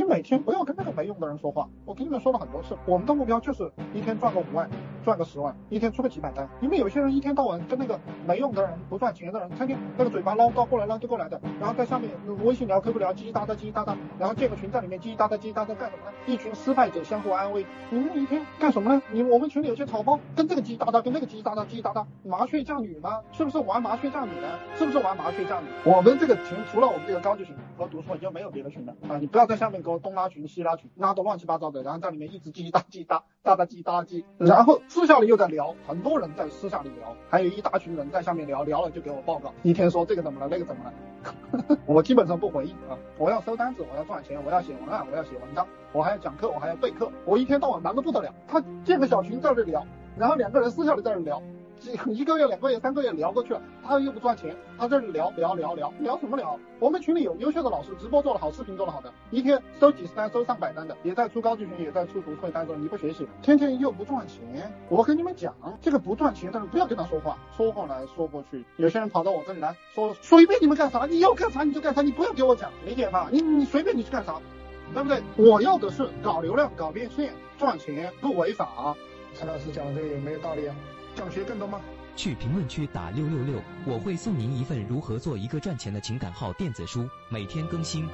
你每天不要跟那个没用的人说话。我跟你们说了很多次，我们的目标就是一天赚个五万，赚个十万，一天出个几百单。你们有些人一天到晚跟那个没用的人、不赚钱的人，天天那个嘴巴唠叨过来唠叨过来的，然后在下面微信聊、QQ 聊，叽叽喳喳、叽叽喳喳，然后建个群在里面叽叽喳喳、叽叽喳喳干什么呢？一群失败者相互安慰。你们一天干什么呢？你我们群里有些草包跟这个叽叽喳喳，跟那个叽叽喳喳、叽叽喳喳，麻雀嫁女吗？是不是玩麻雀嫁女呢？是不是玩麻雀嫁女？我们这个群除了我们这个高级群和读书，就没有别的群了啊！你不要在下面给我东拉群西拉群，拉的乱七八糟的，然后在里面一直叽叽喳叽喳喳喳叽叽喳叽，然后私下里又在聊，很多人在私下里聊，还有一大群人在下面聊，聊了就给我报告，一天说这个怎么了，那个怎么了，我基本上不回应啊！我要收单子，我要赚钱，我要写文案，我要写文章，我还要讲课，我还要备课，我一天到晚忙得不得了。他建个小群在这聊，然后两个人私下里在这聊。一个月、两个月、三个月聊过去了，他又不赚钱，他这里聊聊聊聊聊什么聊？我们群里有优秀的老师，直播做得好，视频做得好的，一天收几十单、收上百单的，也在出高级群，也在出读书会单子。你不学习，天天又不赚钱。我跟你们讲，这个不赚钱的人不要跟他说话，说过来说过去。有些人跑到我这里来说，随便你们干啥，你要干啥你就干啥，你不要给我讲，理解吗？你你随便你去干啥，对不对？我要的是搞流量、搞变现、赚钱，不违法。陈老师讲的这个有没有道理啊？想学更多吗？去评论区打六六六，我会送您一份如何做一个赚钱的情感号电子书，每天更新。